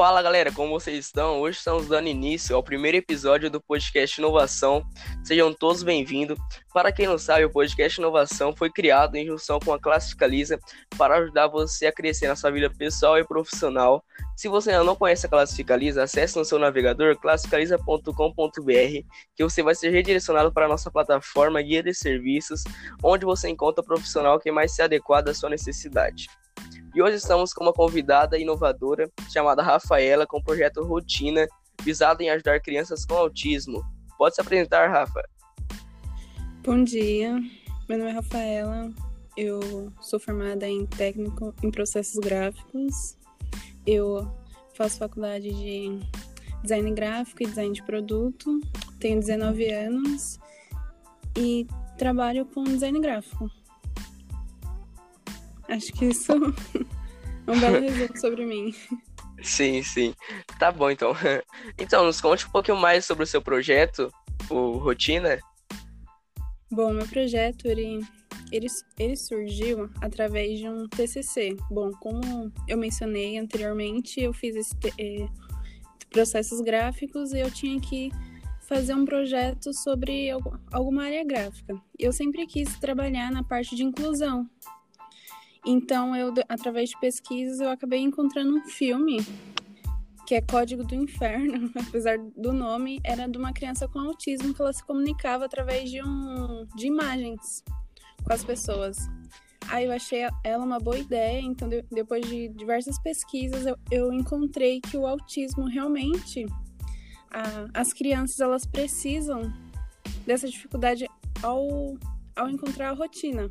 Fala galera, como vocês estão? Hoje estamos dando início ao primeiro episódio do podcast Inovação. Sejam todos bem-vindos. Para quem não sabe, o podcast Inovação foi criado em junção com a Classificaliza para ajudar você a crescer na sua vida pessoal e profissional. Se você ainda não conhece a Classificaliza, acesse no seu navegador classificaliza.com.br que você vai ser redirecionado para a nossa plataforma Guia de Serviços, onde você encontra o profissional que mais se adequada à sua necessidade. E hoje estamos com uma convidada inovadora chamada Rafaela com o projeto Rotina, visado em ajudar crianças com autismo. Pode se apresentar, Rafa. Bom dia, meu nome é Rafaela, eu sou formada em técnico em processos gráficos, eu faço faculdade de design gráfico e design de produto, tenho 19 anos e trabalho com design gráfico. Acho que isso é um belo resumo sobre mim. Sim, sim. Tá bom, então. Então, nos conte um pouquinho mais sobre o seu projeto, o Rotina. Bom, meu projeto, ele, ele, ele surgiu através de um TCC. Bom, como eu mencionei anteriormente, eu fiz esse, eh, processos gráficos e eu tinha que fazer um projeto sobre alguma área gráfica. Eu sempre quis trabalhar na parte de inclusão, então, eu, através de pesquisas, eu acabei encontrando um filme que é Código do Inferno, apesar do nome, era de uma criança com autismo que ela se comunicava através de, um, de imagens com as pessoas. Aí eu achei ela uma boa ideia, então de, depois de diversas pesquisas eu, eu encontrei que o autismo realmente, a, as crianças elas precisam dessa dificuldade ao, ao encontrar a rotina.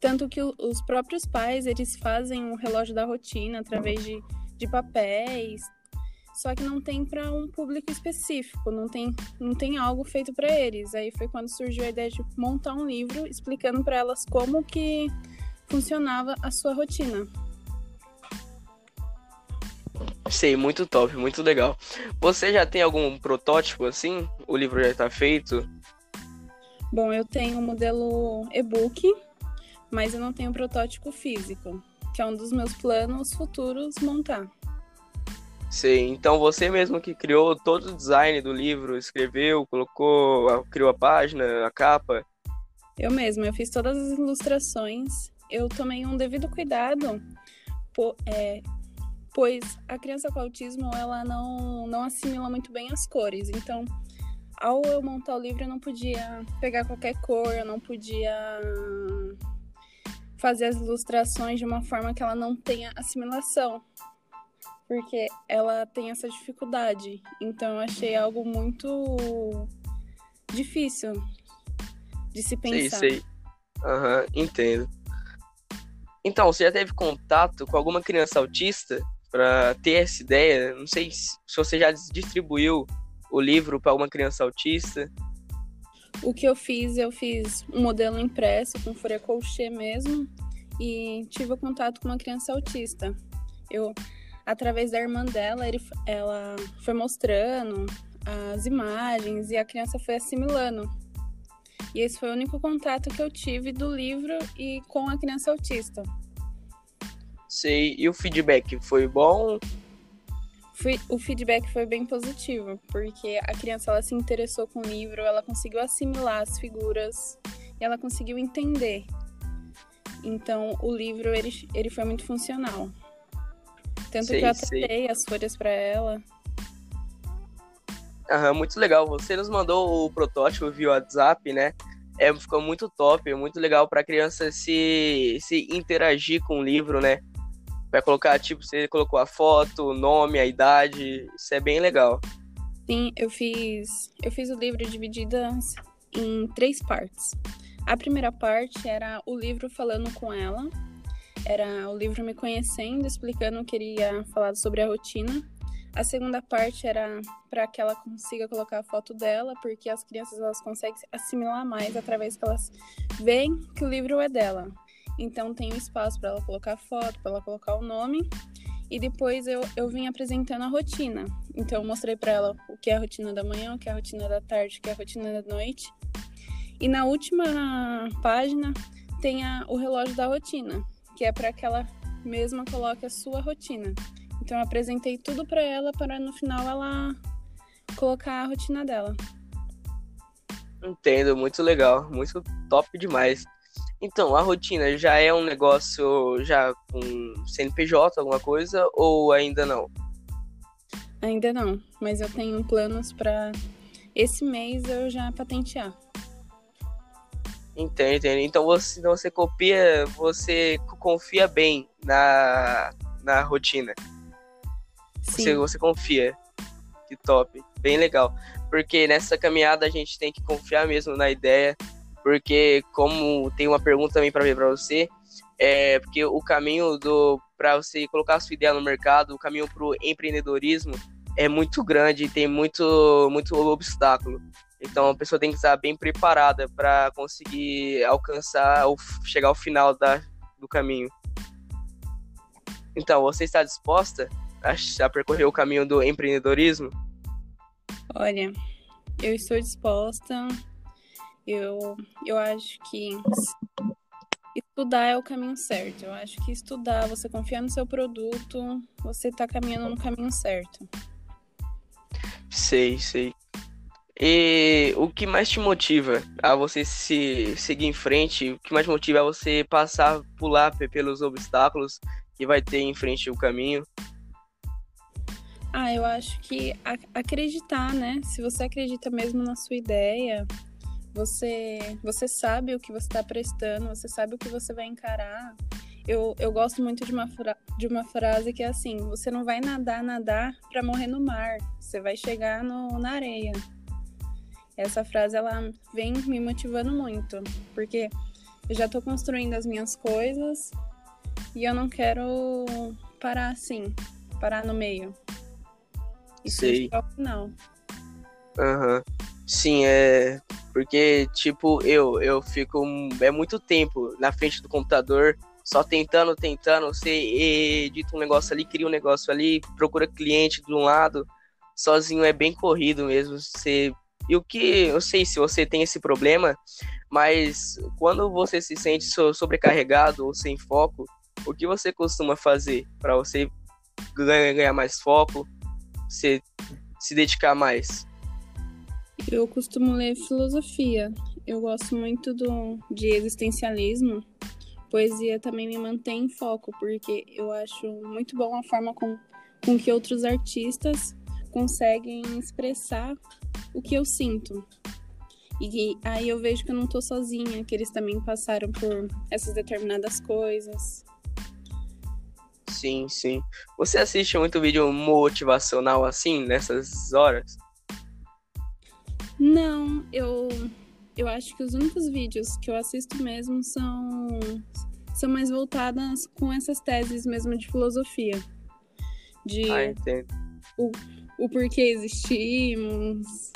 Tanto que os próprios pais, eles fazem um relógio da rotina através de, de papéis, só que não tem para um público específico, não tem, não tem algo feito para eles. Aí foi quando surgiu a ideia de montar um livro explicando para elas como que funcionava a sua rotina. Sei, muito top, muito legal. Você já tem algum protótipo assim? O livro já está feito? Bom, eu tenho um modelo e-book mas eu não tenho protótipo físico, que é um dos meus planos futuros montar. Sim, então você mesmo que criou todo o design do livro, escreveu, colocou, criou a página, a capa? Eu mesma, eu fiz todas as ilustrações, eu tomei um devido cuidado, po, é, pois a criança com autismo ela não, não assimila muito bem as cores, então ao eu montar o livro eu não podia pegar qualquer cor, eu não podia fazer as ilustrações de uma forma que ela não tenha assimilação, porque ela tem essa dificuldade. Então eu achei algo muito difícil de se pensar. Sei, sei. Aham, uhum, entendo. Então, você já teve contato com alguma criança autista para ter essa ideia? Não sei se você já distribuiu o livro para alguma criança autista. O que eu fiz, eu fiz um modelo impresso com folha colchê mesmo e tive contato com uma criança autista. Eu, através da irmã dela, ele, ela foi mostrando as imagens e a criança foi assimilando. E esse foi o único contato que eu tive do livro e com a criança autista. Sei. E o feedback foi bom? O feedback foi bem positivo, porque a criança ela se interessou com o livro, ela conseguiu assimilar as figuras e ela conseguiu entender. Então, o livro ele, ele foi muito funcional. Tanto sei, que eu até as folhas para ela. Aham, muito legal. Você nos mandou o protótipo via WhatsApp, né? É, ficou muito top, muito legal para a criança se, se interagir com o livro, né? Vai colocar, tipo, você colocou a foto, o nome, a idade. Isso é bem legal. Sim, eu fiz. Eu fiz o livro dividido em três partes. A primeira parte era o livro falando com ela. Era o livro me conhecendo, explicando o que iria falar sobre a rotina. A segunda parte era para que ela consiga colocar a foto dela, porque as crianças elas conseguem assimilar mais através que elas veem que o livro é dela. Então tem um espaço para ela colocar foto, para ela colocar o nome. E depois eu, eu vim apresentando a rotina. Então eu mostrei para ela o que é a rotina da manhã, o que é a rotina da tarde, o que é a rotina da noite. E na última página tem a, o relógio da rotina, que é para que ela mesma coloque a sua rotina. Então eu apresentei tudo para ela para no final ela colocar a rotina dela. Entendo, muito legal, muito top demais. Então, a rotina já é um negócio já com CNPJ, alguma coisa, ou ainda não? Ainda não, mas eu tenho planos para esse mês eu já patentear. Entendo, entendo. Então você, então você copia, você confia bem na, na rotina. Sim. Você, você confia. Que top. Bem legal. Porque nessa caminhada a gente tem que confiar mesmo na ideia. Porque, como tem uma pergunta também para ver para você, é porque o caminho do para você colocar a sua ideia no mercado, o caminho para o empreendedorismo é muito grande e tem muito, muito obstáculo. Então a pessoa tem que estar bem preparada para conseguir alcançar ou chegar ao final da, do caminho. Então, você está disposta a, a percorrer o caminho do empreendedorismo? Olha, eu estou disposta. Eu, eu acho que estudar é o caminho certo. Eu acho que estudar, você confiar no seu produto, você está caminhando no caminho certo. Sei, sei. E o que mais te motiva a você se seguir em frente? O que mais motiva a você passar, pular pelos obstáculos que vai ter em frente o caminho? Ah, eu acho que acreditar, né? Se você acredita mesmo na sua ideia, você você sabe o que você está prestando, você sabe o que você vai encarar. Eu, eu gosto muito de uma, de uma frase que é assim: você não vai nadar, nadar para morrer no mar, você vai chegar no, na areia. Essa frase ela vem me motivando muito, porque eu já estou construindo as minhas coisas e eu não quero parar assim, parar no meio. E Sei. ao final. Aham. Uhum. Sim, é. Porque, tipo, eu, eu fico. É muito tempo na frente do computador, só tentando, tentando. Você edita um negócio ali, cria um negócio ali, procura cliente de um lado. Sozinho é bem corrido mesmo. Você e o que eu sei se você tem esse problema, mas quando você se sente sobrecarregado ou sem foco, o que você costuma fazer para você ganhar mais foco, se, se dedicar mais? Eu costumo ler filosofia. Eu gosto muito do, de existencialismo. Poesia também me mantém em foco, porque eu acho muito bom a forma com, com que outros artistas conseguem expressar o que eu sinto. E aí eu vejo que eu não tô sozinha, que eles também passaram por essas determinadas coisas. Sim, sim. Você assiste muito vídeo motivacional assim, nessas horas? Não, eu eu acho que os únicos vídeos que eu assisto mesmo são são mais voltadas com essas teses mesmo de filosofia. De ah, entendo. O, o porquê existimos.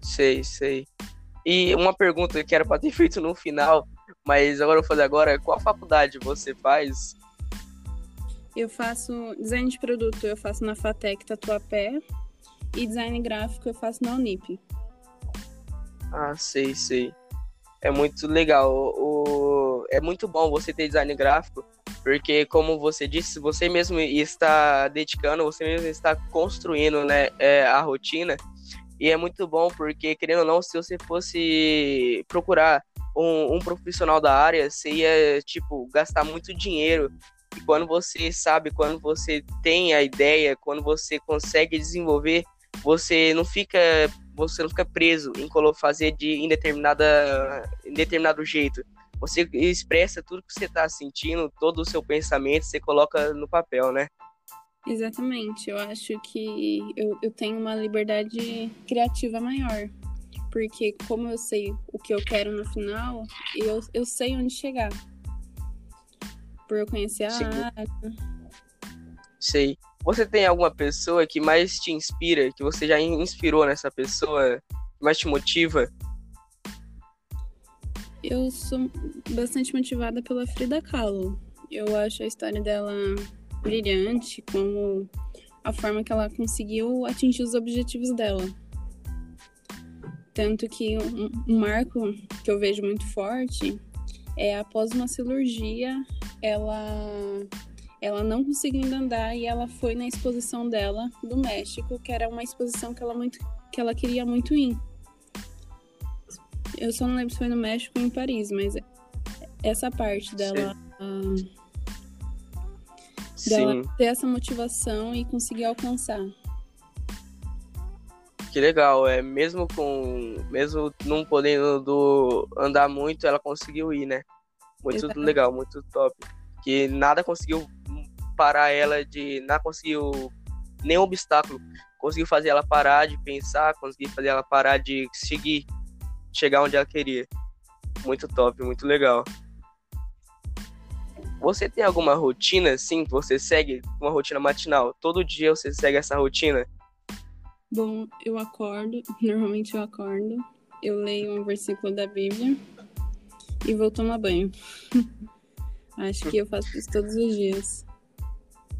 Sei, sei. E uma pergunta que era para ter feito no final, mas agora eu vou fazer agora, qual faculdade você faz? Eu faço design de produto, eu faço na Fatec Tatuapé e design gráfico eu faço na Unip. Ah, sei, sei. É muito legal. O, é muito bom você ter design gráfico, porque como você disse, você mesmo está dedicando, você mesmo está construindo né, é, a rotina. E é muito bom porque, querendo ou não, se você fosse procurar um, um profissional da área, você ia, tipo, gastar muito dinheiro. E quando você sabe, quando você tem a ideia, quando você consegue desenvolver, você não fica você não fica preso em fazer de indeterminada em determinado jeito você expressa tudo que você está sentindo, todo o seu pensamento, você coloca no papel, né? Exatamente. Eu acho que eu, eu tenho uma liberdade criativa maior. Porque como eu sei o que eu quero no final, eu, eu sei onde chegar. Por eu conhecer a Sim. área. Sei. Você tem alguma pessoa que mais te inspira, que você já inspirou nessa pessoa, que mais te motiva? Eu sou bastante motivada pela Frida Kahlo. Eu acho a história dela brilhante, como a forma que ela conseguiu atingir os objetivos dela. Tanto que um, marco que eu vejo muito forte é após uma cirurgia, ela ela não conseguiu ainda andar e ela foi na exposição dela do México, que era uma exposição que ela muito que ela queria muito ir. Eu só não lembro se foi no México ou em Paris, mas essa parte dela uh, dela ter essa motivação e conseguir alcançar. Que legal, é mesmo com mesmo não podendo do, andar muito, ela conseguiu ir, né? Muito Exato. legal, muito top. Que nada conseguiu parar ela de. Nada conseguiu. Nenhum obstáculo conseguiu fazer ela parar de pensar, conseguiu fazer ela parar de seguir, chegar onde ela queria. Muito top, muito legal. Você tem alguma rotina, sim, que você segue? Uma rotina matinal? Todo dia você segue essa rotina? Bom, eu acordo, normalmente eu acordo, eu leio um versículo da Bíblia e vou tomar banho. Acho que eu faço isso todos os dias.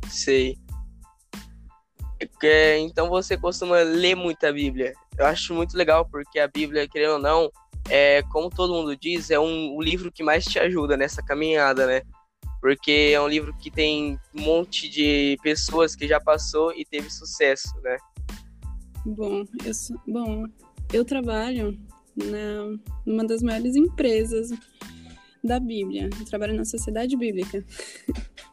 Sei. É, então você costuma ler muita Bíblia. Eu acho muito legal, porque a Bíblia, querendo ou não, é, como todo mundo diz, é um, um livro que mais te ajuda nessa caminhada, né? Porque é um livro que tem um monte de pessoas que já passou e teve sucesso, né? Bom, eu, sou, bom, eu trabalho na, numa das maiores empresas da Bíblia. Eu trabalho na Sociedade Bíblica.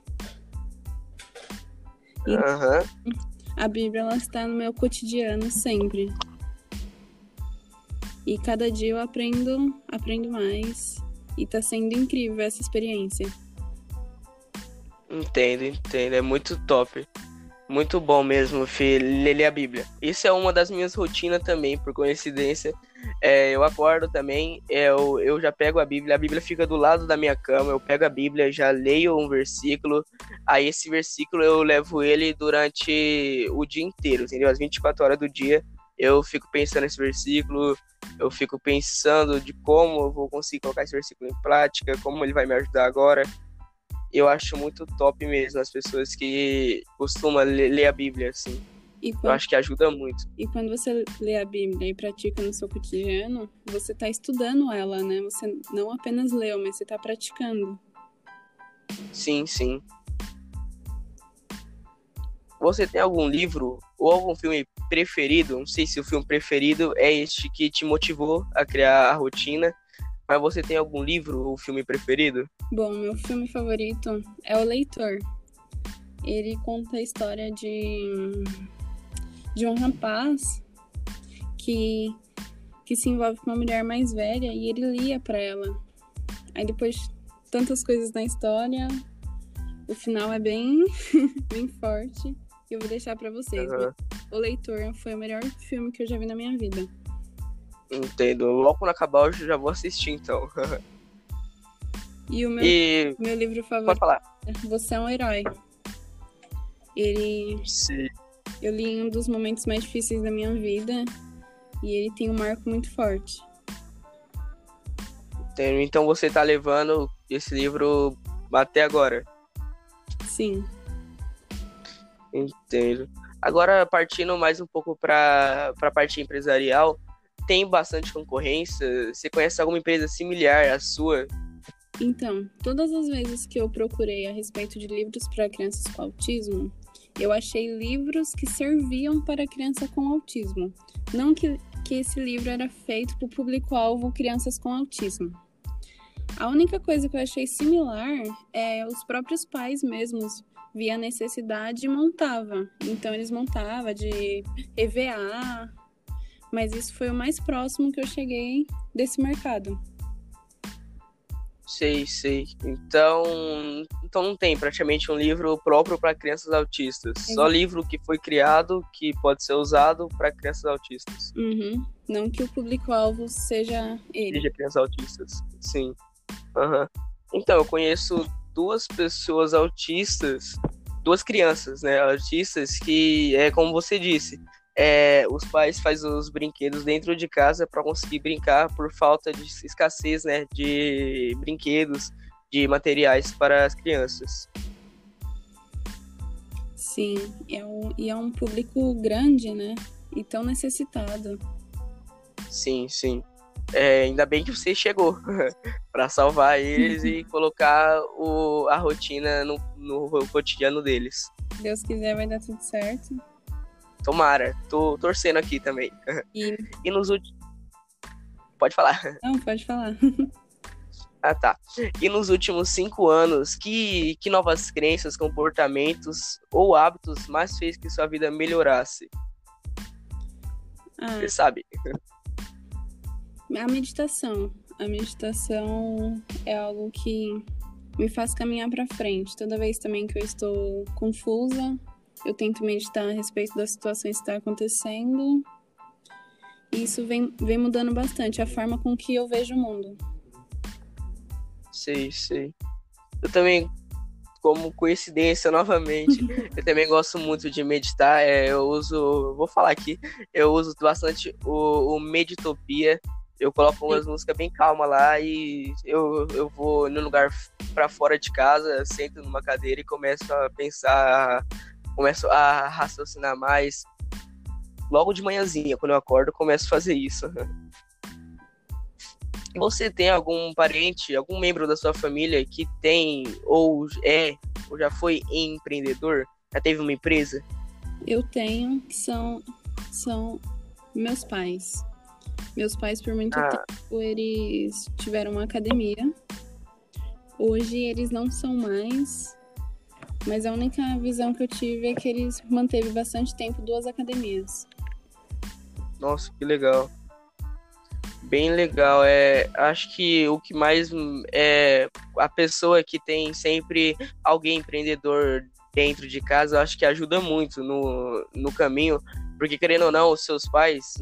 Uhum. A Bíblia ela está no meu cotidiano sempre. E cada dia eu aprendo, aprendo mais. E está sendo incrível essa experiência. Entendo, entendo. É muito top. Muito bom mesmo, filho, ler a Bíblia. Isso é uma das minhas rotinas também, por coincidência. É, eu acordo também, eu, eu já pego a Bíblia, a Bíblia fica do lado da minha cama, eu pego a Bíblia, já leio um versículo, aí esse versículo eu levo ele durante o dia inteiro, entendeu? As 24 horas do dia eu fico pensando nesse versículo, eu fico pensando de como eu vou conseguir colocar esse versículo em prática, como ele vai me ajudar agora eu acho muito top mesmo as pessoas que costumam ler, a Bíblia, assim. Quando, eu acho que ajuda muito. E quando você lê a Bíblia e pratica no seu cotidiano, você está estudando ela, né? Você não apenas leu, mas você está praticando. Sim, sim. Você tem algum livro ou algum filme preferido? Não sei se o filme preferido é este que te motivou a criar a rotina mas você tem algum livro ou filme preferido? Bom, meu filme favorito é O Leitor. Ele conta a história de, de um rapaz que, que se envolve com uma mulher mais velha e ele lia para ela. Aí depois tantas coisas na história, o final é bem, bem forte. E eu vou deixar para vocês. Uhum. O Leitor foi o melhor filme que eu já vi na minha vida. Entendo. Logo quando acabar, eu já vou assistir, então. e o meu, e... meu livro favorito Pode falar. É Você é um Herói. Ele. Sim. Eu li em um dos momentos mais difíceis da minha vida. E ele tem um marco muito forte. Entendo. Então você tá levando esse livro até agora? Sim. Entendo. Agora, partindo mais um pouco para a parte empresarial, tem bastante concorrência? Você conhece alguma empresa similar à sua? Então, todas as vezes que eu procurei a respeito de livros para crianças com autismo, eu achei livros que serviam para criança com autismo. Não que, que esse livro era feito para o público-alvo crianças com autismo. A única coisa que eu achei similar é os próprios pais mesmos via necessidade e montava. Então eles montavam de EVA, mas isso foi o mais próximo que eu cheguei desse mercado. Sei, sei. Então, então não tem praticamente um livro próprio para crianças autistas. Exato. Só livro que foi criado que pode ser usado para crianças autistas. Uhum. Não que o público-alvo seja ele. Seja crianças autistas. Sim. Uhum. Então, eu conheço duas pessoas autistas, duas crianças, né, autistas que é como você disse, é, os pais fazem os brinquedos dentro de casa para conseguir brincar por falta de escassez né, de brinquedos, de materiais para as crianças. Sim, é um, e é um público grande, né? E tão necessitado. Sim, sim. é, ainda bem que você chegou para salvar eles e colocar o, a rotina no, no cotidiano deles. Deus quiser, vai dar tudo certo. Tomara, tô torcendo aqui também. E, e nos últimos. Pode falar. Não, pode falar. Ah, tá. E nos últimos cinco anos, que, que novas crenças, comportamentos ou hábitos mais fez que sua vida melhorasse? Ah, Você sabe? A meditação. A meditação é algo que me faz caminhar para frente. Toda vez também que eu estou confusa, eu tento meditar a respeito das situações que estão acontecendo. E isso vem, vem mudando bastante a forma com que eu vejo o mundo. Sei, sei. Eu também, como coincidência novamente, eu também gosto muito de meditar. É, eu uso, vou falar aqui, eu uso bastante o, o Meditopia. Eu coloco umas músicas bem calma lá e eu, eu vou no lugar para fora de casa, sento numa cadeira e começo a pensar, começo a raciocinar mais. Logo de manhãzinha, quando eu acordo, eu começo a fazer isso. Você tem algum parente, algum membro da sua família que tem ou é ou já foi empreendedor? Já teve uma empresa? Eu tenho, que são são meus pais. Meus pais por muito ah. tempo eles tiveram uma academia. Hoje eles não são mais, mas a única visão que eu tive é que eles manteve bastante tempo duas academias. Nossa, que legal bem legal. É, acho que o que mais é a pessoa que tem sempre alguém empreendedor dentro de casa, acho que ajuda muito no, no caminho, porque querendo ou não, os seus pais,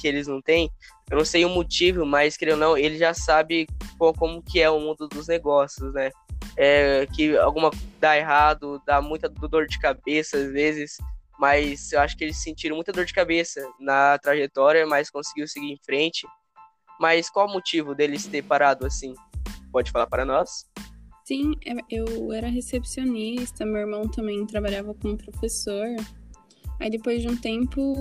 que eles não têm, eu não sei o motivo, mas querendo ou não, ele já sabe como que é o mundo dos negócios, né? É, que alguma dá errado, dá muita dor de cabeça às vezes, mas eu acho que eles sentiram muita dor de cabeça na trajetória, mas conseguiu seguir em frente. Mas qual o motivo deles ter parado assim? Pode falar para nós? Sim, é, eu era recepcionista, meu irmão também trabalhava como professor. Aí depois de um tempo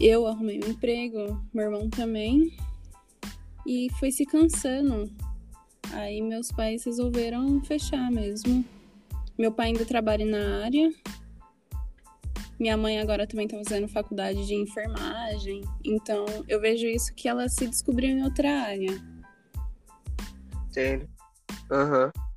eu arrumei um emprego, meu irmão também. E foi se cansando. Aí meus pais resolveram fechar mesmo. Meu pai ainda trabalha na área. Minha mãe agora também está fazendo faculdade de enfermagem. Então eu vejo isso que ela se descobriu em outra área. Entendo. Aham. Uhum.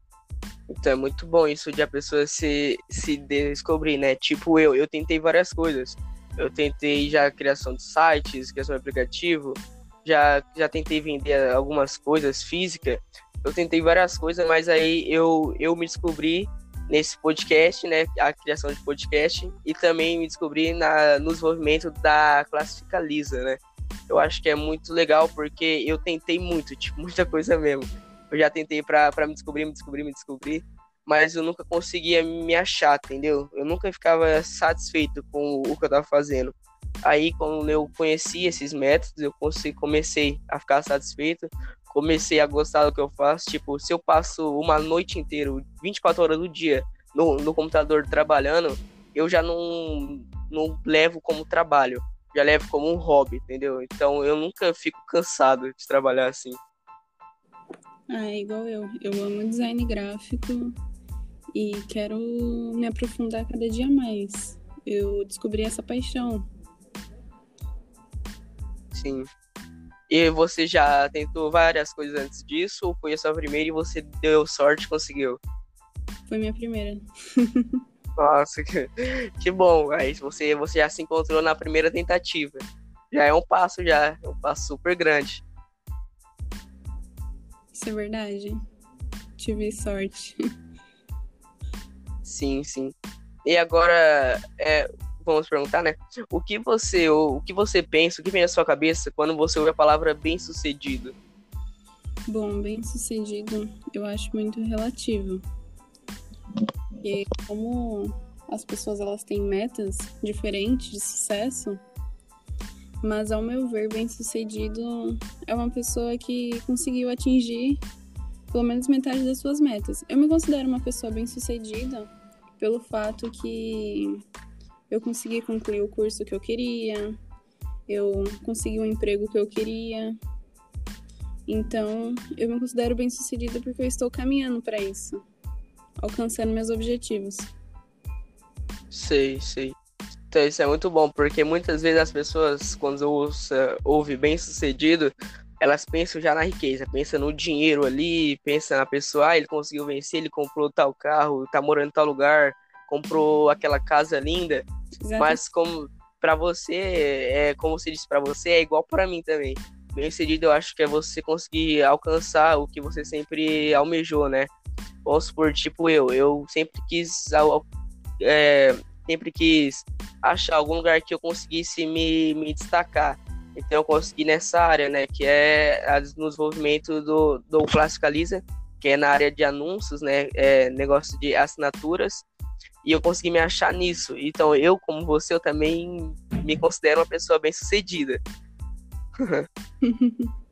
Então é muito bom isso de a pessoa se, se descobrir, né? Tipo eu, eu tentei várias coisas. Eu tentei já criação de sites, criação de aplicativo, já, já tentei vender algumas coisas físicas. Eu tentei várias coisas, mas aí eu, eu me descobri nesse podcast, né, a criação de podcast, e também me descobri na, no desenvolvimento da Classifica Lisa, né. Eu acho que é muito legal porque eu tentei muito, tipo, muita coisa mesmo. Eu já tentei para me descobrir, me descobrir, me descobrir, mas eu nunca conseguia me achar, entendeu? Eu nunca ficava satisfeito com o que eu tava fazendo. Aí, quando eu conheci esses métodos, eu comecei a ficar satisfeito, comecei a gostar do que eu faço. Tipo, se eu passo uma noite inteira, 24 horas do dia, no, no computador trabalhando, eu já não, não levo como trabalho, já levo como um hobby, entendeu? Então eu nunca fico cansado de trabalhar assim. Ah, é igual eu. Eu amo design gráfico e quero me aprofundar cada dia mais. Eu descobri essa paixão. Sim. E você já tentou várias coisas antes disso, ou foi a sua primeira e você deu sorte e conseguiu? Foi minha primeira. Nossa, que, que bom. Aí você, você já se encontrou na primeira tentativa. Já é um passo, já. É um passo super grande. Isso é verdade. Tive sorte. Sim, sim. E agora, é, vamos perguntar, né? O que você, o, o que você pensa, o que vem na sua cabeça quando você ouve a palavra bem-sucedido? Bom, bem-sucedido eu acho muito relativo. E como as pessoas elas têm metas diferentes de sucesso, mas ao meu ver, bem-sucedido é uma pessoa que conseguiu atingir pelo menos metade das suas metas. Eu me considero uma pessoa bem-sucedida pelo fato que eu consegui concluir o curso que eu queria, eu consegui um emprego que eu queria. Então, eu me considero bem sucedida porque eu estou caminhando para isso, alcançando meus objetivos. Sei, sei. Então, isso é muito bom, porque muitas vezes as pessoas, quando ouça, ouve bem sucedido, elas pensam já na riqueza, pensam no dinheiro ali, pensam na pessoa, ah, ele conseguiu vencer, ele comprou tal carro, tá morando em tal lugar, comprou aquela casa linda. Mas como para você, é como se disse para você, é igual para mim também. Bem sucedido, eu acho que é você conseguir alcançar o que você sempre almejou, né? Vamos supor, tipo eu, eu sempre quis é, sempre quis achar algum lugar que eu conseguisse me, me destacar. Então eu consegui nessa área, né, que é a, no desenvolvimento do, do Classicaliza, que é na área de anúncios, né, é, negócio de assinaturas, e eu consegui me achar nisso. Então eu, como você, eu também me considero uma pessoa bem sucedida.